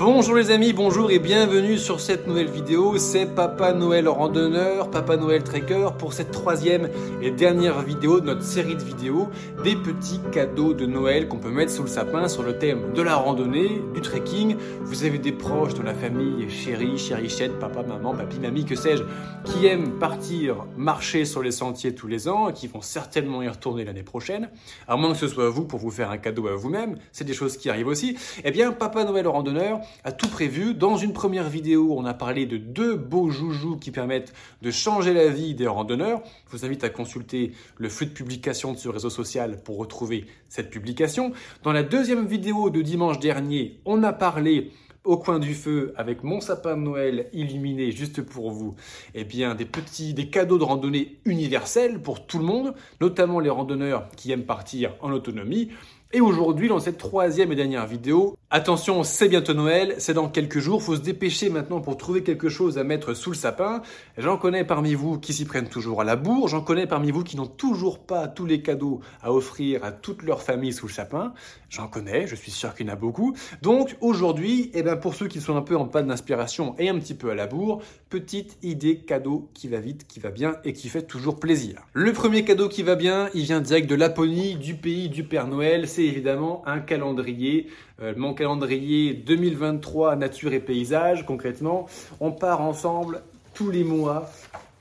Bonjour les amis, bonjour et bienvenue sur cette nouvelle vidéo. C'est Papa Noël randonneur, Papa Noël trekker pour cette troisième et dernière vidéo de notre série de vidéos des petits cadeaux de Noël qu'on peut mettre sous le sapin sur le thème de la randonnée, du trekking. Vous avez des proches de la famille, chérie, chérichette, papa, maman, papy, mamie, que sais-je, qui aiment partir marcher sur les sentiers tous les ans et qui vont certainement y retourner l'année prochaine. À moins que ce soit vous pour vous faire un cadeau à vous-même, c'est des choses qui arrivent aussi. Eh bien, Papa Noël randonneur a tout prévu. Dans une première vidéo, on a parlé de deux beaux joujoux qui permettent de changer la vie des randonneurs. Je vous invite à consulter le flux de publication de ce réseau social pour retrouver cette publication. Dans la deuxième vidéo de dimanche dernier, on a parlé au coin du feu avec mon sapin de Noël illuminé juste pour vous, eh bien des petits des cadeaux de randonnée universels pour tout le monde, notamment les randonneurs qui aiment partir en autonomie. Et aujourd'hui, dans cette troisième et dernière vidéo, attention, c'est bientôt Noël, c'est dans quelques jours, faut se dépêcher maintenant pour trouver quelque chose à mettre sous le sapin. J'en connais parmi vous qui s'y prennent toujours à la bourre, j'en connais parmi vous qui n'ont toujours pas tous les cadeaux à offrir à toute leur famille sous le sapin. J'en connais, je suis sûr qu'il y en a beaucoup. Donc aujourd'hui, eh ben pour ceux qui sont un peu en panne d'inspiration et un petit peu à la bourre, petite idée cadeau qui va vite, qui va bien et qui fait toujours plaisir. Le premier cadeau qui va bien, il vient direct de Laponie, du pays du Père Noël évidemment un calendrier. Euh, mon calendrier 2023 nature et paysage, concrètement. On part ensemble tous les mois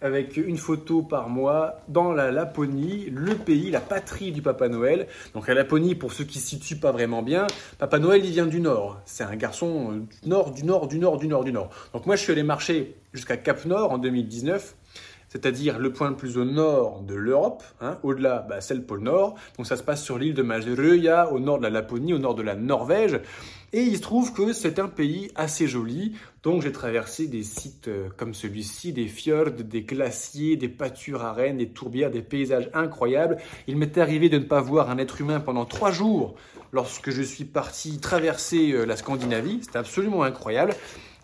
avec une photo par mois dans la Laponie, le pays, la patrie du Papa Noël. Donc la Laponie, pour ceux qui ne situent pas vraiment bien, Papa Noël, il vient du nord. C'est un garçon euh, du nord, du nord, du nord, du nord, du nord. Donc moi, je suis allé marcher jusqu'à Cap Nord en 2019 c'est-à-dire le point le plus au nord de l'Europe. Hein. Au-delà, bah, c'est le pôle Nord. Donc ça se passe sur l'île de Majerøya, au nord de la Laponie, au nord de la Norvège. Et il se trouve que c'est un pays assez joli. Donc j'ai traversé des sites euh, comme celui-ci, des fjords, des glaciers, des pâtures à rennes, des tourbières, des paysages incroyables. Il m'est arrivé de ne pas voir un être humain pendant trois jours lorsque je suis parti traverser euh, la Scandinavie. C'était absolument incroyable.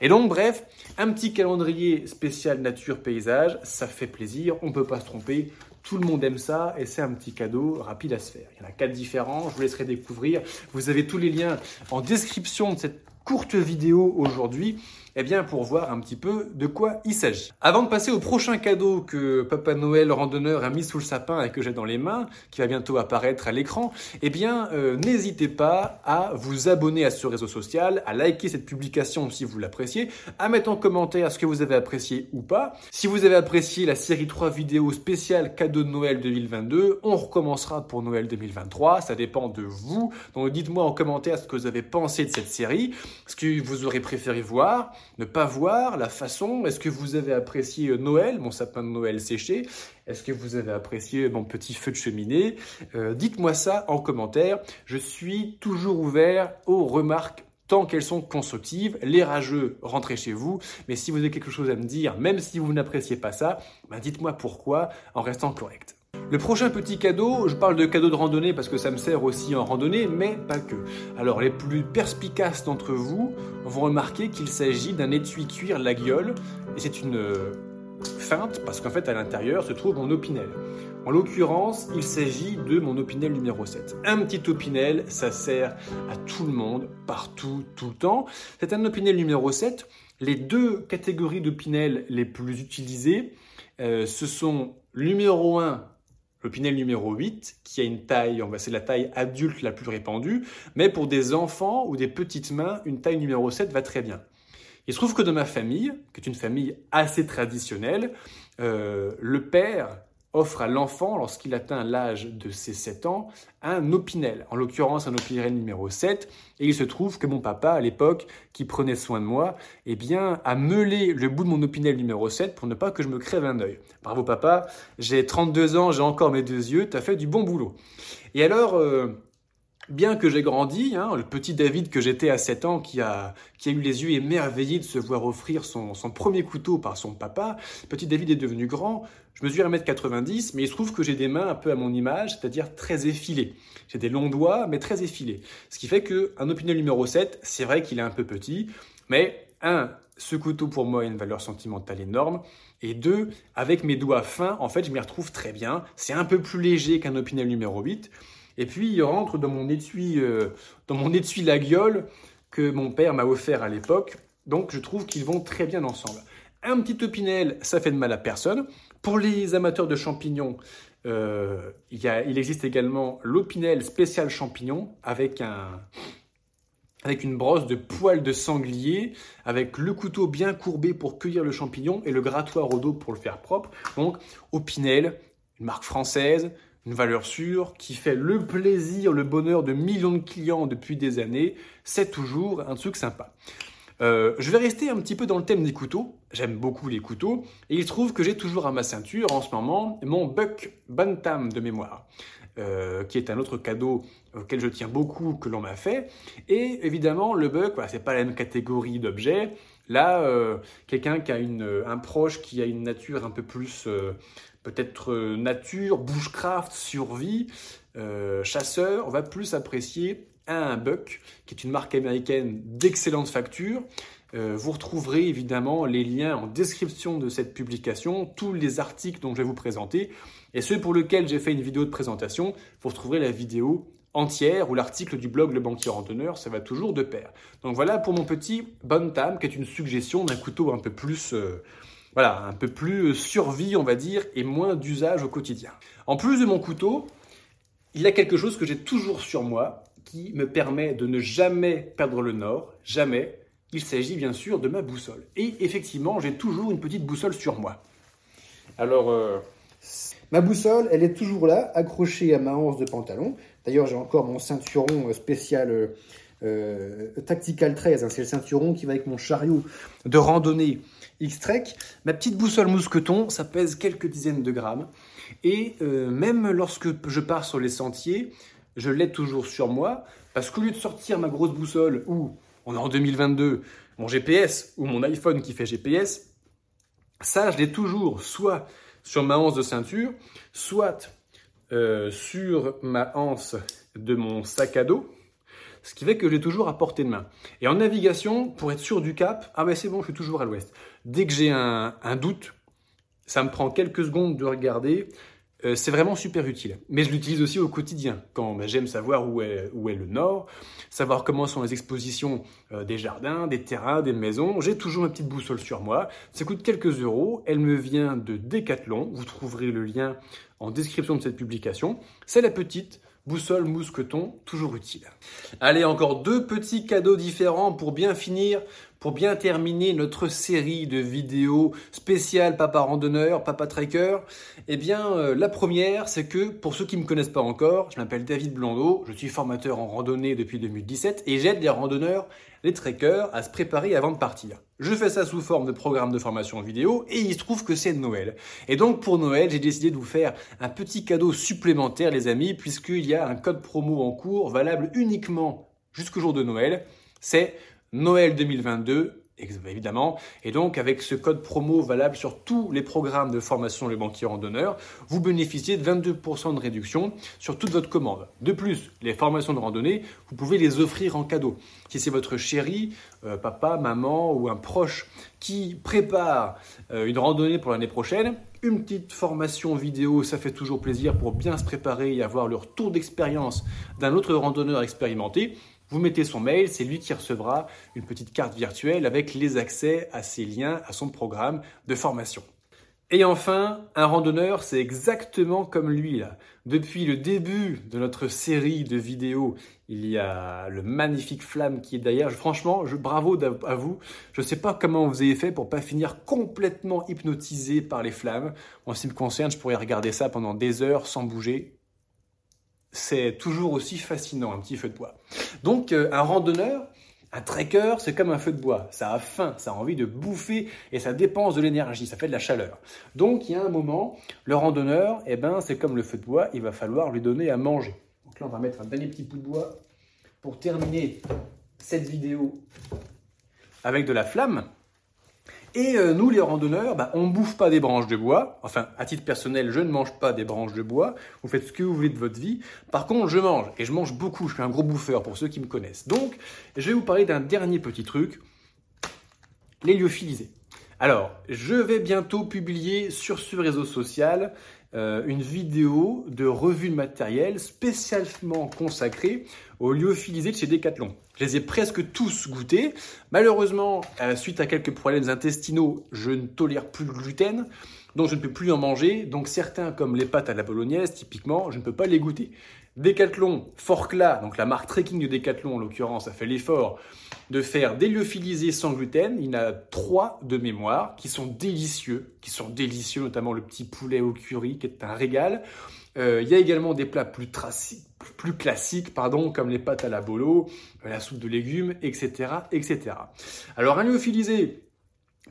Et donc, bref, un petit calendrier spécial nature paysage, ça fait plaisir, on ne peut pas se tromper. Tout le monde aime ça et c'est un petit cadeau rapide à se faire. Il y en a quatre différents, je vous laisserai découvrir. Vous avez tous les liens en description de cette courte vidéo aujourd'hui eh bien, pour voir un petit peu de quoi il s'agit. Avant de passer au prochain cadeau que Papa Noël randonneur a mis sous le sapin et que j'ai dans les mains, qui va bientôt apparaître à l'écran, eh bien, euh, n'hésitez pas à vous abonner à ce réseau social, à liker cette publication si vous l'appréciez, à mettre en commentaire ce que vous avez apprécié ou pas. Si vous avez apprécié la série 3 vidéos spéciales cadeau de Noël 2022, on recommencera pour Noël 2023, ça dépend de vous. Donc dites-moi en commentaire ce que vous avez pensé de cette série, ce que vous aurez préféré voir ne pas voir la façon Est-ce que vous avez apprécié euh, Noël, mon sapin de Noël séché? Est-ce que vous avez apprécié mon petit feu de cheminée? Euh, Dites-moi ça en commentaire. Je suis toujours ouvert aux remarques tant qu'elles sont constructives. Les rageux, rentrez chez vous. Mais si vous avez quelque chose à me dire, même si vous n'appréciez pas ça, ben dites-moi pourquoi en restant correct. Le prochain petit cadeau, je parle de cadeau de randonnée parce que ça me sert aussi en randonnée, mais pas que. Alors les plus perspicaces d'entre vous vont remarquer qu'il s'agit d'un étui cuir la gueule, et c'est une euh, feinte parce qu'en fait à l'intérieur se trouve mon opinel. En l'occurrence, il s'agit de mon opinel numéro 7. Un petit opinel, ça sert à tout le monde, partout, tout le temps. C'est un opinel numéro 7. Les deux catégories d'opinel les plus utilisées, euh, ce sont numéro 1 le Pinel numéro 8, qui a une taille, c'est la taille adulte la plus répandue, mais pour des enfants ou des petites mains, une taille numéro 7 va très bien. Il se trouve que dans ma famille, qui est une famille assez traditionnelle, euh, le père offre à l'enfant, lorsqu'il atteint l'âge de ses 7 ans, un opinel, en l'occurrence un opinel numéro 7, et il se trouve que mon papa, à l'époque, qui prenait soin de moi, eh bien, a meulé le bout de mon opinel numéro 7 pour ne pas que je me crève un œil. Bravo papa, j'ai 32 ans, j'ai encore mes deux yeux, t'as fait du bon boulot. Et alors, euh, Bien que j'ai grandi, hein, le petit David que j'étais à 7 ans, qui a, qui a eu les yeux émerveillés de se voir offrir son, son premier couteau par son papa, petit David est devenu grand, je mesure 1m90, mais il se trouve que j'ai des mains un peu à mon image, c'est-à-dire très effilées. J'ai des longs doigts, mais très effilés. Ce qui fait qu'un opinel numéro 7, c'est vrai qu'il est un peu petit, mais un, ce couteau pour moi a une valeur sentimentale énorme. Et deux, avec mes doigts fins, en fait, je m'y retrouve très bien. C'est un peu plus léger qu'un opinel numéro 8. Et puis, il rentre dans mon étui, euh, dans mon étui la gueule que mon père m'a offert à l'époque. Donc je trouve qu'ils vont très bien ensemble. Un petit opinel, ça fait de mal à personne. Pour les amateurs de champignons, euh, il, existe également l'opinel spécial champignon avec, avec une brosse de poils de sanglier, avec le couteau bien courbé pour cueillir le champignon et le grattoir au dos pour le faire propre. Donc opinel, une marque française, une valeur sûre, qui fait le plaisir, le bonheur de millions de clients depuis des années. C'est toujours un truc sympa. Euh, je vais rester un petit peu dans le thème des couteaux. J'aime beaucoup les couteaux. Et il se trouve que j'ai toujours à ma ceinture en ce moment mon Buck Bantam de mémoire. Euh, qui est un autre cadeau auquel je tiens beaucoup que l'on m'a fait. Et évidemment, le Buck, voilà, c'est pas la même catégorie d'objets. Là, euh, quelqu'un qui a une, un proche qui a une nature un peu plus peut-être nature, bushcraft, survie, chasseur, on va plus apprécier un Buck, qui est une marque américaine d'excellente facture. Euh, vous retrouverez évidemment les liens en description de cette publication, tous les articles dont je vais vous présenter. Et ceux pour lesquels j'ai fait une vidéo de présentation, vous retrouverez la vidéo entière ou l'article du blog Le Banquier Randonneur, ça va toujours de pair. Donc voilà pour mon petit Bantam, qui est une suggestion d'un couteau un peu plus... Euh, voilà, un peu plus survie, on va dire, et moins d'usage au quotidien. En plus de mon couteau, il y a quelque chose que j'ai toujours sur moi, qui me permet de ne jamais perdre le nord, jamais. Il s'agit bien sûr de ma boussole. Et effectivement, j'ai toujours une petite boussole sur moi. Alors, euh, ma boussole, elle est toujours là, accrochée à ma hanse de pantalon. D'ailleurs, j'ai encore mon ceinturon spécial euh, Tactical 13. Hein. c'est le ceinturon qui va avec mon chariot de randonnée X-Trek. Ma petite boussole mousqueton, ça pèse quelques dizaines de grammes. Et euh, même lorsque je pars sur les sentiers, je l'ai toujours sur moi, parce qu'au lieu de sortir ma grosse boussole ou, on est en 2022, mon GPS ou mon iPhone qui fait GPS, ça, je l'ai toujours soit sur ma hanse de ceinture, soit euh, sur ma hanse de mon sac à dos, ce qui fait que je l'ai toujours à portée de main. Et en navigation, pour être sûr du cap, ah ben c'est bon, je suis toujours à l'ouest. Dès que j'ai un, doute, ça me prend quelques secondes de regarder, euh, c'est vraiment super utile. Mais je l'utilise aussi au quotidien, quand bah, j'aime savoir où est, où est le nord, savoir comment sont les expositions euh, des jardins, des terrains, des maisons. J'ai toujours ma petite boussole sur moi. Ça coûte quelques euros. Elle me vient de Decathlon. Vous trouverez le lien en description de cette publication. C'est la petite boussole mousqueton, toujours utile. Allez, encore deux petits cadeaux différents pour bien finir pour bien terminer notre série de vidéos spéciales Papa Randonneur, Papa Tracker, eh bien, euh, la première, c'est que pour ceux qui ne me connaissent pas encore, je m'appelle David Blondeau, je suis formateur en randonnée depuis 2017 et j'aide les randonneurs, les trekkers à se préparer avant de partir. Je fais ça sous forme de programme de formation vidéo et il se trouve que c'est Noël. Et donc pour Noël, j'ai décidé de vous faire un petit cadeau supplémentaire, les amis, puisqu'il y a un code promo en cours valable uniquement jusqu'au jour de Noël. C'est Noël 2022, évidemment. Et donc, avec ce code promo valable sur tous les programmes de formation Le Banquier Randonneur, vous bénéficiez de 22% de réduction sur toute votre commande. De plus, les formations de randonnée, vous pouvez les offrir en cadeau. Si c'est votre chéri, euh, papa, maman ou un proche qui prépare euh, une randonnée pour l'année prochaine, une petite formation vidéo, ça fait toujours plaisir pour bien se préparer et avoir le retour d'expérience d'un autre randonneur expérimenté. Vous mettez son mail, c'est lui qui recevra une petite carte virtuelle avec les accès à ses liens, à son programme de formation. Et enfin, un randonneur, c'est exactement comme lui. Là. Depuis le début de notre série de vidéos, il y a le magnifique flamme qui est derrière. Franchement, bravo à vous. Je ne sais pas comment vous avez fait pour pas finir complètement hypnotisé par les flammes. En ce qui me concerne, je pourrais regarder ça pendant des heures sans bouger c'est toujours aussi fascinant, un petit feu de bois. Donc euh, un randonneur, un trekker, c'est comme un feu de bois. Ça a faim, ça a envie de bouffer et ça dépense de l'énergie, ça fait de la chaleur. Donc il y a un moment, le randonneur, eh ben, c'est comme le feu de bois, il va falloir lui donner à manger. Donc là, on va mettre un dernier petit bout de bois pour terminer cette vidéo avec de la flamme. Et euh, nous, les randonneurs, bah, on ne bouffe pas des branches de bois. Enfin, à titre personnel, je ne mange pas des branches de bois. Vous faites ce que vous voulez de votre vie. Par contre, je mange. Et je mange beaucoup. Je suis un gros bouffeur pour ceux qui me connaissent. Donc, je vais vous parler d'un dernier petit truc. Les lyophilisés. Alors, je vais bientôt publier sur ce réseau social euh, une vidéo de revue de matériel spécialement consacrée aux lyophilisés de chez Decathlon. Je les ai presque tous goûtés. Malheureusement, euh, suite à quelques problèmes intestinaux, je ne tolère plus le gluten, donc je ne peux plus en manger. Donc certains, comme les pâtes à la bolognaise, typiquement, je ne peux pas les goûter. Decathlon, Forcla, donc la marque trekking de Decathlon en l'occurrence, a fait l'effort de faire des lyophilisés sans gluten. Il y en a trois de mémoire qui sont délicieux, qui sont délicieux, notamment le petit poulet au curry qui est un régal. Euh, il y a également des plats plus, classiques, pardon, comme les pâtes à la bolo, la soupe de légumes, etc., etc. Alors un lyophilisé,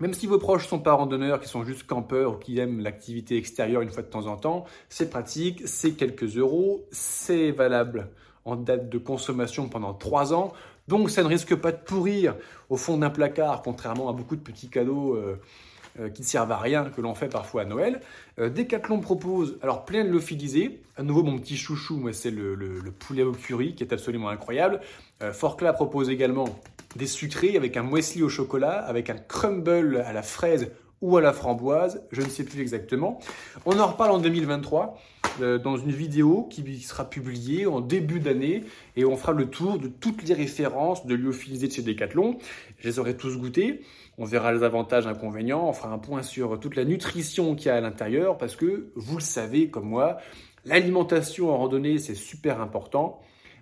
même si vos proches sont pas randonneurs, qui sont juste campeurs ou qui aiment l'activité extérieure une fois de temps en temps, c'est pratique, c'est quelques euros, c'est valable en date de consommation pendant trois ans, donc ça ne risque pas de pourrir au fond d'un placard, contrairement à beaucoup de petits cadeaux euh, euh, qui ne servent à rien que l'on fait parfois à Noël. Euh, Decathlon propose alors plein de l'ophilisé. À nouveau, mon petit chouchou, moi, c'est le, poulet au curry qui est absolument incroyable. Forcla propose également des sucrés avec un muesli au chocolat, avec un crumble à la fraise ou à la framboise, je ne sais plus exactement. On en reparle en 2023 euh, dans une vidéo qui sera publiée en début d'année et on fera le tour de toutes les références de lyophilisés de chez Decathlon. Je les aurai tous goûtés. On verra les avantages, inconvénients. On fera un point sur toute la nutrition qu'il y a à l'intérieur parce que vous le savez comme moi, l'alimentation en randonnée c'est super important.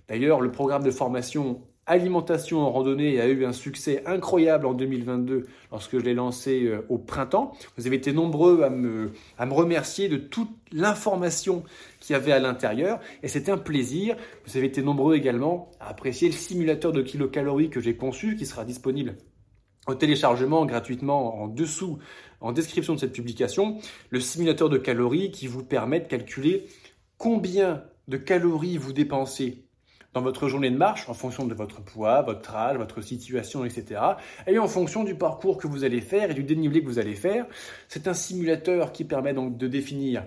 D'ailleurs, le programme de formation alimentation en randonnée a eu un succès incroyable en 2022 lorsque je l'ai lancé euh, au printemps. Vous avez été nombreux à me, remercier de toute l'information qu'il y avait à l'intérieur et c'était un plaisir. Vous avez été nombreux également à apprécier le simulateur de kilocalories que j'ai conçu qui sera disponible au téléchargement gratuitement en dessous, en description de cette publication, le simulateur de calories qui vous permet de calculer combien de calories vous dépensez dans votre journée de marche en fonction de votre poids, votre âge, votre situation, etc. Et en fonction du parcours que vous allez faire et du dénivelé que vous allez faire. C'est un simulateur qui permet donc de définir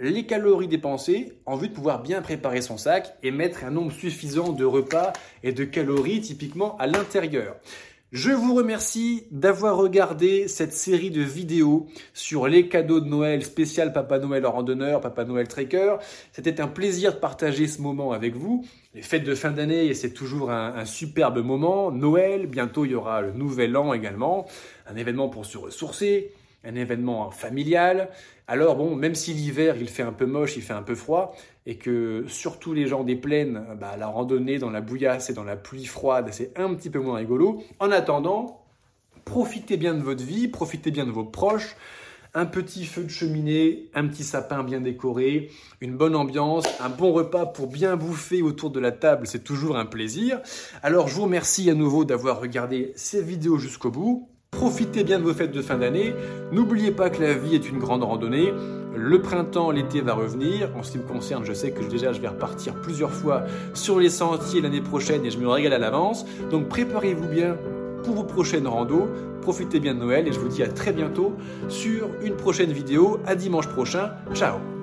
les calories dépensées en vue de pouvoir bien préparer son sac et mettre un nombre suffisant de repas et de calories typiquement à l'intérieur. Je vous remercie d'avoir regardé cette série de vidéos sur les cadeaux de Noël spécial Papa Noël randonneur, Papa Noël Trekker. C'était un plaisir de partager ce moment avec vous. Les fêtes de fin d'année, c'est toujours un, superbe moment. Noël, bientôt il y aura le Nouvel An également, un événement pour se ressourcer, un événement familial. Alors bon, même si l'hiver il fait un peu moche, il fait un peu froid, et que surtout les gens des plaines, bah, la randonnée dans la bouillasse et dans la pluie froide, c'est un petit peu moins rigolo. En attendant, profitez bien de votre vie, profitez bien de vos proches. Un petit feu de cheminée, un petit sapin bien décoré, une bonne ambiance, un bon repas pour bien bouffer autour de la table, c'est toujours un plaisir. Alors je vous remercie à nouveau d'avoir regardé ces vidéos jusqu'au bout. Profitez bien de vos fêtes de fin d'année. N'oubliez pas que la vie est une grande randonnée. Le printemps, l'été va revenir. En ce qui me concerne, je sais que déjà je vais repartir plusieurs fois sur les sentiers l'année prochaine et je me régale à l'avance. Donc préparez-vous bien pour vos prochaines randos. Profitez bien de Noël et je vous dis à très bientôt sur une prochaine vidéo. À dimanche prochain. Ciao